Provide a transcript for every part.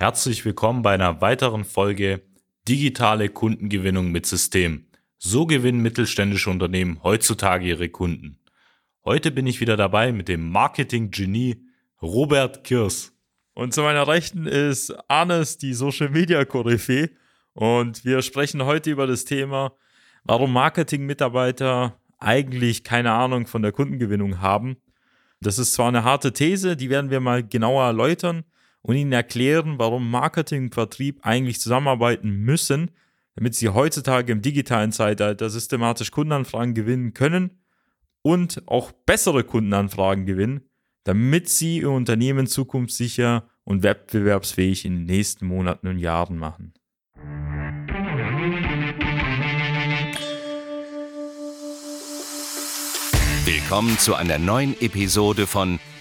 Herzlich willkommen bei einer weiteren Folge Digitale Kundengewinnung mit System. So gewinnen mittelständische Unternehmen heutzutage ihre Kunden. Heute bin ich wieder dabei mit dem Marketing-Genie Robert Kirs. Und zu meiner Rechten ist Arnes, die Social Media Koryphäe. Und wir sprechen heute über das Thema, warum Marketing-Mitarbeiter eigentlich keine Ahnung von der Kundengewinnung haben. Das ist zwar eine harte These, die werden wir mal genauer erläutern und Ihnen erklären, warum Marketing und Vertrieb eigentlich zusammenarbeiten müssen, damit Sie heutzutage im digitalen Zeitalter systematisch Kundenanfragen gewinnen können und auch bessere Kundenanfragen gewinnen, damit Sie Ihr Unternehmen zukunftssicher und wettbewerbsfähig in den nächsten Monaten und Jahren machen. Willkommen zu einer neuen Episode von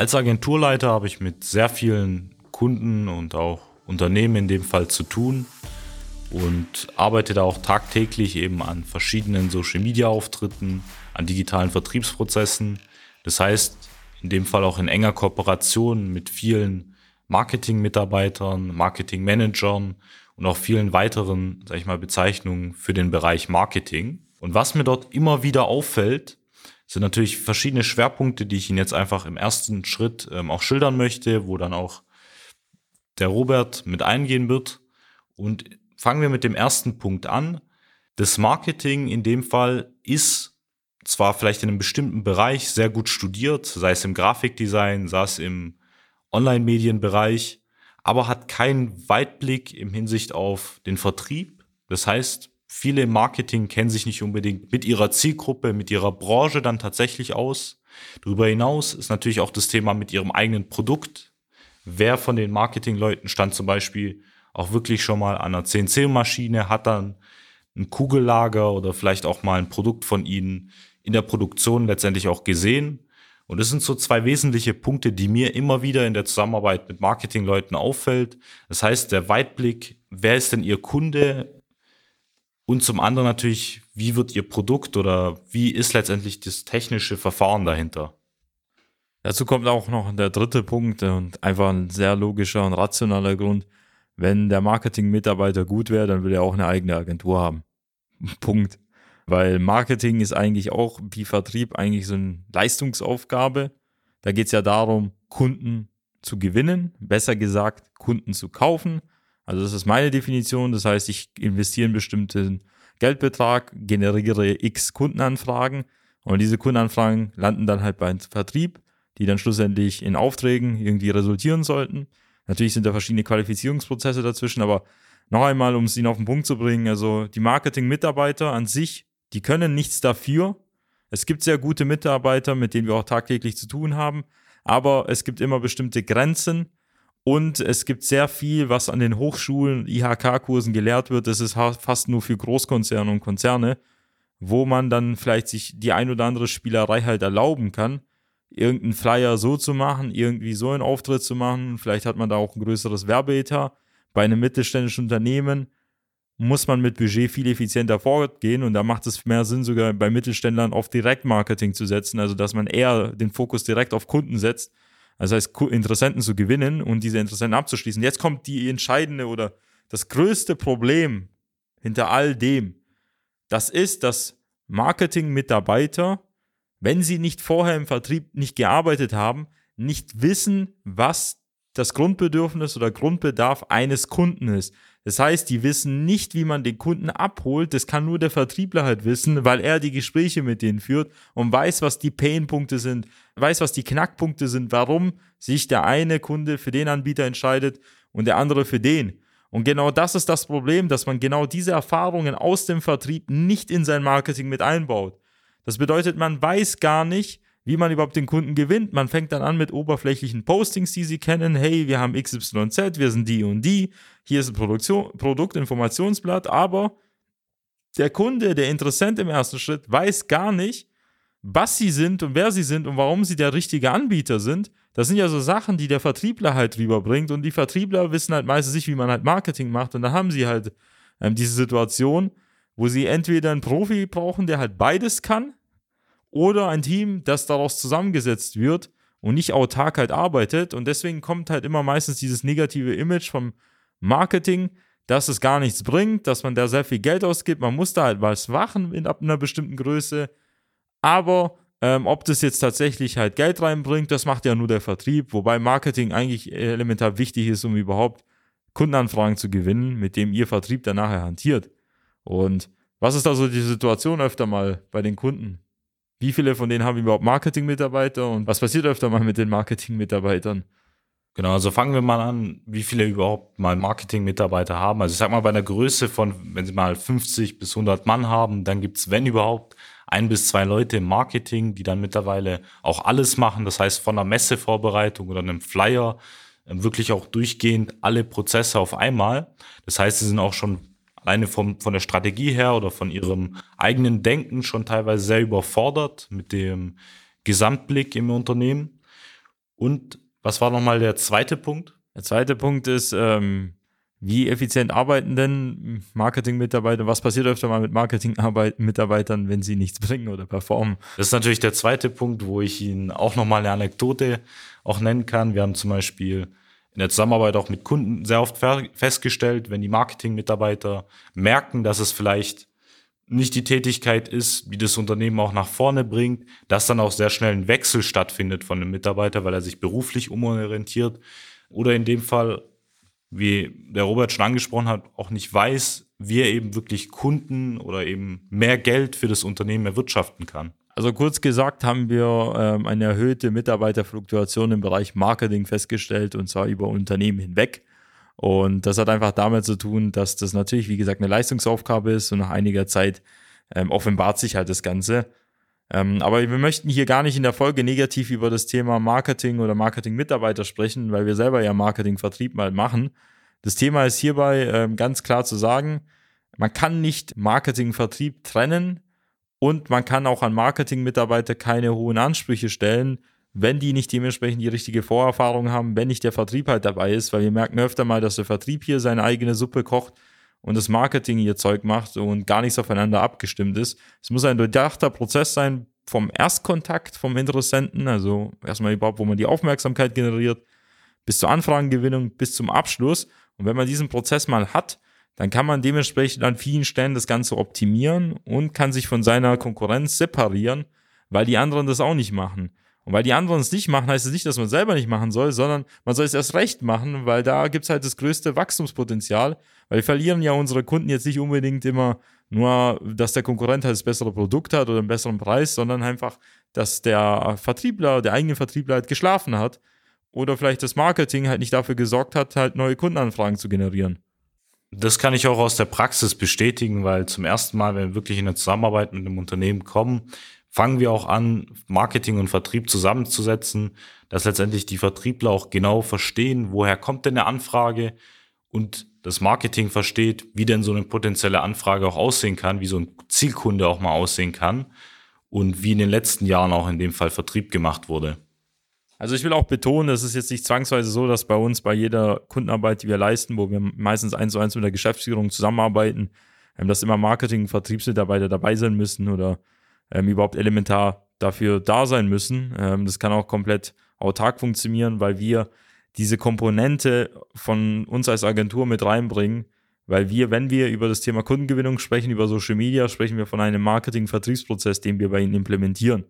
Als Agenturleiter habe ich mit sehr vielen Kunden und auch Unternehmen in dem Fall zu tun und arbeite da auch tagtäglich eben an verschiedenen Social-Media-Auftritten, an digitalen Vertriebsprozessen. Das heißt, in dem Fall auch in enger Kooperation mit vielen Marketing-Mitarbeitern, Marketing-Managern und auch vielen weiteren, sag ich mal, Bezeichnungen für den Bereich Marketing. Und was mir dort immer wieder auffällt, sind natürlich verschiedene Schwerpunkte, die ich Ihnen jetzt einfach im ersten Schritt ähm, auch schildern möchte, wo dann auch der Robert mit eingehen wird. Und fangen wir mit dem ersten Punkt an. Das Marketing in dem Fall ist zwar vielleicht in einem bestimmten Bereich sehr gut studiert, sei es im Grafikdesign, sei es im Online-Medienbereich, aber hat keinen Weitblick im Hinsicht auf den Vertrieb. Das heißt, Viele im Marketing kennen sich nicht unbedingt mit ihrer Zielgruppe, mit ihrer Branche dann tatsächlich aus. Darüber hinaus ist natürlich auch das Thema mit ihrem eigenen Produkt. Wer von den Marketingleuten stand zum Beispiel auch wirklich schon mal an einer CNC-Maschine, hat dann ein Kugellager oder vielleicht auch mal ein Produkt von ihnen in der Produktion letztendlich auch gesehen. Und das sind so zwei wesentliche Punkte, die mir immer wieder in der Zusammenarbeit mit Marketingleuten auffällt. Das heißt, der Weitblick, wer ist denn ihr Kunde? Und zum anderen natürlich, wie wird Ihr Produkt oder wie ist letztendlich das technische Verfahren dahinter? Dazu kommt auch noch der dritte Punkt und einfach ein sehr logischer und rationaler Grund. Wenn der Marketing-Mitarbeiter gut wäre, dann will er auch eine eigene Agentur haben. Punkt. Weil Marketing ist eigentlich auch wie Vertrieb eigentlich so eine Leistungsaufgabe. Da geht es ja darum, Kunden zu gewinnen, besser gesagt, Kunden zu kaufen also das ist meine Definition. Das heißt, ich investiere einen bestimmten Geldbetrag, generiere x Kundenanfragen und diese Kundenanfragen landen dann halt beim Vertrieb, die dann schlussendlich in Aufträgen irgendwie resultieren sollten. Natürlich sind da verschiedene Qualifizierungsprozesse dazwischen, aber noch einmal, um es Ihnen auf den Punkt zu bringen, also die Marketing-Mitarbeiter an sich, die können nichts dafür. Es gibt sehr gute Mitarbeiter, mit denen wir auch tagtäglich zu tun haben, aber es gibt immer bestimmte Grenzen, und es gibt sehr viel, was an den Hochschulen, IHK-Kursen gelehrt wird. Das ist fast nur für Großkonzerne und Konzerne, wo man dann vielleicht sich die ein oder andere Spielerei halt erlauben kann, irgendeinen Flyer so zu machen, irgendwie so einen Auftritt zu machen. Vielleicht hat man da auch ein größeres Werbeetat. Bei einem mittelständischen Unternehmen muss man mit Budget viel effizienter vorgehen und da macht es mehr Sinn, sogar bei Mittelständlern auf Direktmarketing zu setzen, also dass man eher den Fokus direkt auf Kunden setzt also heißt, Interessenten zu gewinnen und diese Interessenten abzuschließen. Jetzt kommt die entscheidende oder das größte Problem hinter all dem. Das ist, dass Marketing-Mitarbeiter, wenn sie nicht vorher im Vertrieb nicht gearbeitet haben, nicht wissen, was das Grundbedürfnis oder Grundbedarf eines Kunden ist. Das heißt, die wissen nicht, wie man den Kunden abholt. Das kann nur der Vertriebler halt wissen, weil er die Gespräche mit denen führt und weiß, was die Painpunkte sind, weiß, was die Knackpunkte sind, warum sich der eine Kunde für den Anbieter entscheidet und der andere für den. Und genau das ist das Problem, dass man genau diese Erfahrungen aus dem Vertrieb nicht in sein Marketing mit einbaut. Das bedeutet, man weiß gar nicht, wie man überhaupt den Kunden gewinnt. Man fängt dann an mit oberflächlichen Postings, die sie kennen. Hey, wir haben XYZ, wir sind die und die. Hier ist ein Produktinformationsblatt, aber der Kunde, der Interessent im ersten Schritt, weiß gar nicht, was sie sind und wer sie sind und warum sie der richtige Anbieter sind. Das sind ja so Sachen, die der Vertriebler halt rüberbringt und die Vertriebler wissen halt meistens nicht, wie man halt Marketing macht und da haben sie halt ähm, diese Situation, wo sie entweder einen Profi brauchen, der halt beides kann, oder ein Team, das daraus zusammengesetzt wird und nicht autark halt arbeitet. Und deswegen kommt halt immer meistens dieses negative Image vom Marketing, dass es gar nichts bringt, dass man da sehr viel Geld ausgibt. Man muss da halt was machen in, ab einer bestimmten Größe. Aber ähm, ob das jetzt tatsächlich halt Geld reinbringt, das macht ja nur der Vertrieb, wobei Marketing eigentlich elementar wichtig ist, um überhaupt Kundenanfragen zu gewinnen, mit dem ihr Vertrieb dann nachher hantiert. Und was ist da so die Situation öfter mal bei den Kunden? Wie viele von denen haben überhaupt Marketing-Mitarbeiter und was passiert öfter mal mit den Marketing-Mitarbeitern? Genau, also fangen wir mal an, wie viele überhaupt mal Marketing-Mitarbeiter haben. Also ich sag mal, bei einer Größe von, wenn sie mal 50 bis 100 Mann haben, dann gibt's wenn überhaupt, ein bis zwei Leute im Marketing, die dann mittlerweile auch alles machen. Das heißt, von einer Messevorbereitung oder einem Flyer äh, wirklich auch durchgehend alle Prozesse auf einmal. Das heißt, sie sind auch schon alleine vom, von der Strategie her oder von ihrem eigenen Denken schon teilweise sehr überfordert mit dem Gesamtblick im Unternehmen. Und was war nochmal der zweite Punkt? Der zweite Punkt ist, ähm, wie effizient arbeiten denn Marketing-Mitarbeiter? Was passiert öfter mal mit Marketing-Mitarbeitern, wenn sie nichts bringen oder performen? Das ist natürlich der zweite Punkt, wo ich Ihnen auch nochmal eine Anekdote auch nennen kann. Wir haben zum Beispiel in der Zusammenarbeit auch mit Kunden sehr oft festgestellt, wenn die Marketing-Mitarbeiter merken, dass es vielleicht nicht die Tätigkeit ist, die das Unternehmen auch nach vorne bringt, dass dann auch sehr schnell ein Wechsel stattfindet von dem Mitarbeiter, weil er sich beruflich umorientiert oder in dem Fall, wie der Robert schon angesprochen hat, auch nicht weiß, wie er eben wirklich Kunden oder eben mehr Geld für das Unternehmen erwirtschaften kann. Also kurz gesagt haben wir ähm, eine erhöhte Mitarbeiterfluktuation im Bereich Marketing festgestellt und zwar über Unternehmen hinweg. Und das hat einfach damit zu tun, dass das natürlich, wie gesagt, eine Leistungsaufgabe ist und nach einiger Zeit ähm, offenbart sich halt das Ganze. Ähm, aber wir möchten hier gar nicht in der Folge negativ über das Thema Marketing oder Marketing-Mitarbeiter sprechen, weil wir selber ja Marketing-Vertrieb mal machen. Das Thema ist hierbei ähm, ganz klar zu sagen, man kann nicht Marketing-Vertrieb trennen und man kann auch an Marketing-Mitarbeiter keine hohen Ansprüche stellen, wenn die nicht dementsprechend die richtige Vorerfahrung haben, wenn nicht der Vertrieb halt dabei ist, weil wir merken öfter mal, dass der Vertrieb hier seine eigene Suppe kocht und das Marketing ihr Zeug macht und gar nichts aufeinander abgestimmt ist. Es muss ein durchdachter Prozess sein vom Erstkontakt vom Interessenten, also erstmal überhaupt, wo man die Aufmerksamkeit generiert, bis zur Anfragengewinnung, bis zum Abschluss. Und wenn man diesen Prozess mal hat, dann kann man dementsprechend an vielen Stellen das Ganze optimieren und kann sich von seiner Konkurrenz separieren, weil die anderen das auch nicht machen. Und weil die anderen es nicht machen, heißt es nicht, dass man es selber nicht machen soll, sondern man soll es erst recht machen, weil da gibt es halt das größte Wachstumspotenzial. Weil wir verlieren ja unsere Kunden jetzt nicht unbedingt immer nur, dass der Konkurrent halt das bessere Produkt hat oder einen besseren Preis, sondern einfach, dass der Vertriebler, der eigene Vertriebler halt geschlafen hat oder vielleicht das Marketing halt nicht dafür gesorgt hat, halt neue Kundenanfragen zu generieren. Das kann ich auch aus der Praxis bestätigen, weil zum ersten Mal, wenn wir wirklich in eine Zusammenarbeit mit einem Unternehmen kommen, fangen wir auch an, Marketing und Vertrieb zusammenzusetzen, dass letztendlich die Vertriebler auch genau verstehen, woher kommt denn eine Anfrage und das Marketing versteht, wie denn so eine potenzielle Anfrage auch aussehen kann, wie so ein Zielkunde auch mal aussehen kann und wie in den letzten Jahren auch in dem Fall Vertrieb gemacht wurde. Also ich will auch betonen, es ist jetzt nicht zwangsweise so, dass bei uns bei jeder Kundenarbeit, die wir leisten, wo wir meistens eins zu eins mit der Geschäftsführung zusammenarbeiten, ähm, dass immer Marketing- und Vertriebsmitarbeiter dabei sein müssen oder ähm, überhaupt elementar dafür da sein müssen. Ähm, das kann auch komplett autark funktionieren, weil wir diese Komponente von uns als Agentur mit reinbringen, weil wir, wenn wir über das Thema Kundengewinnung sprechen, über Social Media, sprechen wir von einem Marketing-Vertriebsprozess, den wir bei ihnen implementieren.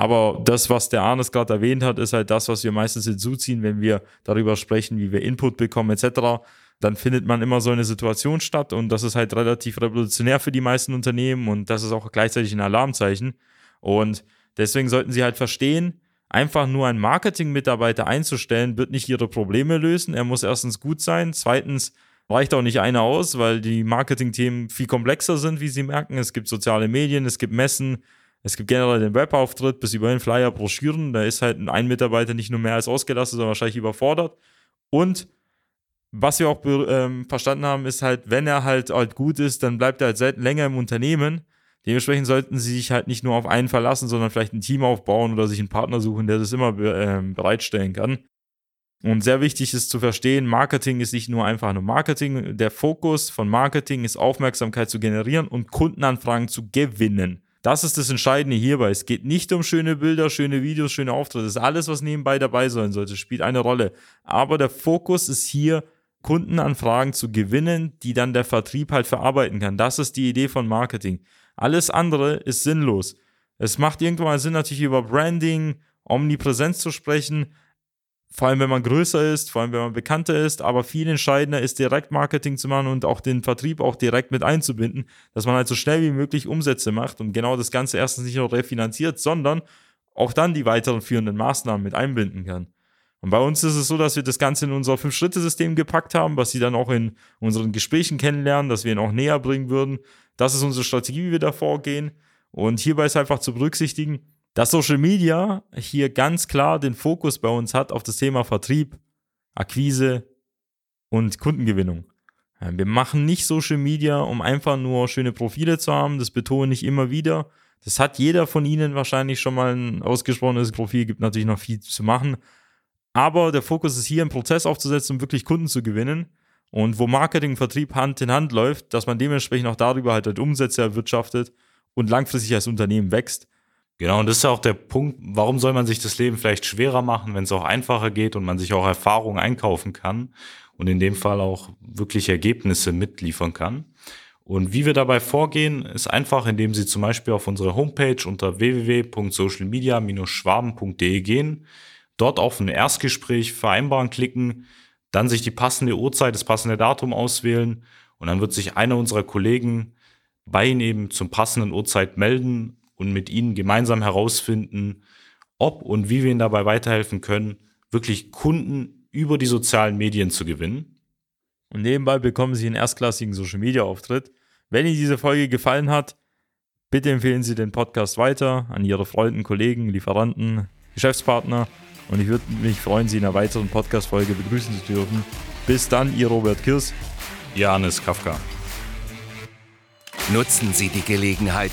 Aber das, was der Arnes gerade erwähnt hat, ist halt das, was wir meistens hinzuziehen, wenn wir darüber sprechen, wie wir Input bekommen etc. dann findet man immer so eine Situation statt und das ist halt relativ revolutionär für die meisten Unternehmen und das ist auch gleichzeitig ein Alarmzeichen. Und deswegen sollten sie halt verstehen, einfach nur einen Marketing-Mitarbeiter einzustellen, wird nicht ihre Probleme lösen. Er muss erstens gut sein, zweitens reicht auch nicht einer aus, weil die Marketing-Themen viel komplexer sind, wie Sie merken. Es gibt soziale Medien, es gibt Messen, es gibt generell den Webauftritt bis über den Flyer, Broschüren. Da ist halt ein Mitarbeiter nicht nur mehr als ausgelastet, sondern wahrscheinlich überfordert. Und was wir auch ähm, verstanden haben, ist halt, wenn er halt, halt gut ist, dann bleibt er halt selten länger im Unternehmen. Dementsprechend sollten sie sich halt nicht nur auf einen verlassen, sondern vielleicht ein Team aufbauen oder sich einen Partner suchen, der das immer äh, bereitstellen kann. Und sehr wichtig ist zu verstehen, Marketing ist nicht nur einfach nur Marketing. Der Fokus von Marketing ist Aufmerksamkeit zu generieren und Kundenanfragen zu gewinnen. Das ist das Entscheidende hierbei. Es geht nicht um schöne Bilder, schöne Videos, schöne Auftritte. Das ist alles, was nebenbei dabei sein sollte, spielt eine Rolle. Aber der Fokus ist hier, Kundenanfragen zu gewinnen, die dann der Vertrieb halt verarbeiten kann. Das ist die Idee von Marketing. Alles andere ist sinnlos. Es macht irgendwann Sinn, natürlich über Branding, Omnipräsenz zu sprechen, vor allem wenn man größer ist, vor allem wenn man bekannter ist, aber viel entscheidender ist Direktmarketing zu machen und auch den Vertrieb auch direkt mit einzubinden, dass man halt so schnell wie möglich Umsätze macht und genau das Ganze erstens nicht nur refinanziert, sondern auch dann die weiteren führenden Maßnahmen mit einbinden kann. Und bei uns ist es so, dass wir das Ganze in unser Fünf-Schritte-System gepackt haben, was Sie dann auch in unseren Gesprächen kennenlernen, dass wir ihn auch näher bringen würden. Das ist unsere Strategie, wie wir da vorgehen. Und hierbei ist einfach zu berücksichtigen, dass Social Media hier ganz klar den Fokus bei uns hat auf das Thema Vertrieb, Akquise und Kundengewinnung. Wir machen nicht Social Media, um einfach nur schöne Profile zu haben. Das betone ich immer wieder. Das hat jeder von Ihnen wahrscheinlich schon mal ein ausgesprochenes Profil, gibt natürlich noch viel zu machen. Aber der Fokus ist hier, einen Prozess aufzusetzen, um wirklich Kunden zu gewinnen. Und wo Marketing und Vertrieb Hand in Hand läuft, dass man dementsprechend auch darüber halt, halt Umsätze erwirtschaftet und langfristig als Unternehmen wächst. Genau, und das ist ja auch der Punkt, warum soll man sich das Leben vielleicht schwerer machen, wenn es auch einfacher geht und man sich auch Erfahrung einkaufen kann und in dem Fall auch wirklich Ergebnisse mitliefern kann. Und wie wir dabei vorgehen, ist einfach, indem Sie zum Beispiel auf unsere Homepage unter www.socialmedia-schwaben.de gehen, dort auf ein Erstgespräch vereinbaren klicken, dann sich die passende Uhrzeit, das passende Datum auswählen und dann wird sich einer unserer Kollegen bei Ihnen eben zum passenden Uhrzeit melden und mit ihnen gemeinsam herausfinden, ob und wie wir ihnen dabei weiterhelfen können, wirklich Kunden über die sozialen Medien zu gewinnen. Und nebenbei bekommen Sie einen erstklassigen Social Media Auftritt. Wenn Ihnen diese Folge gefallen hat, bitte empfehlen Sie den Podcast weiter an Ihre Freunden, Kollegen, Lieferanten, Geschäftspartner. Und ich würde mich freuen, Sie in einer weiteren Podcast-Folge begrüßen zu dürfen. Bis dann, Ihr Robert Kirs. Janis Kafka. Nutzen Sie die Gelegenheit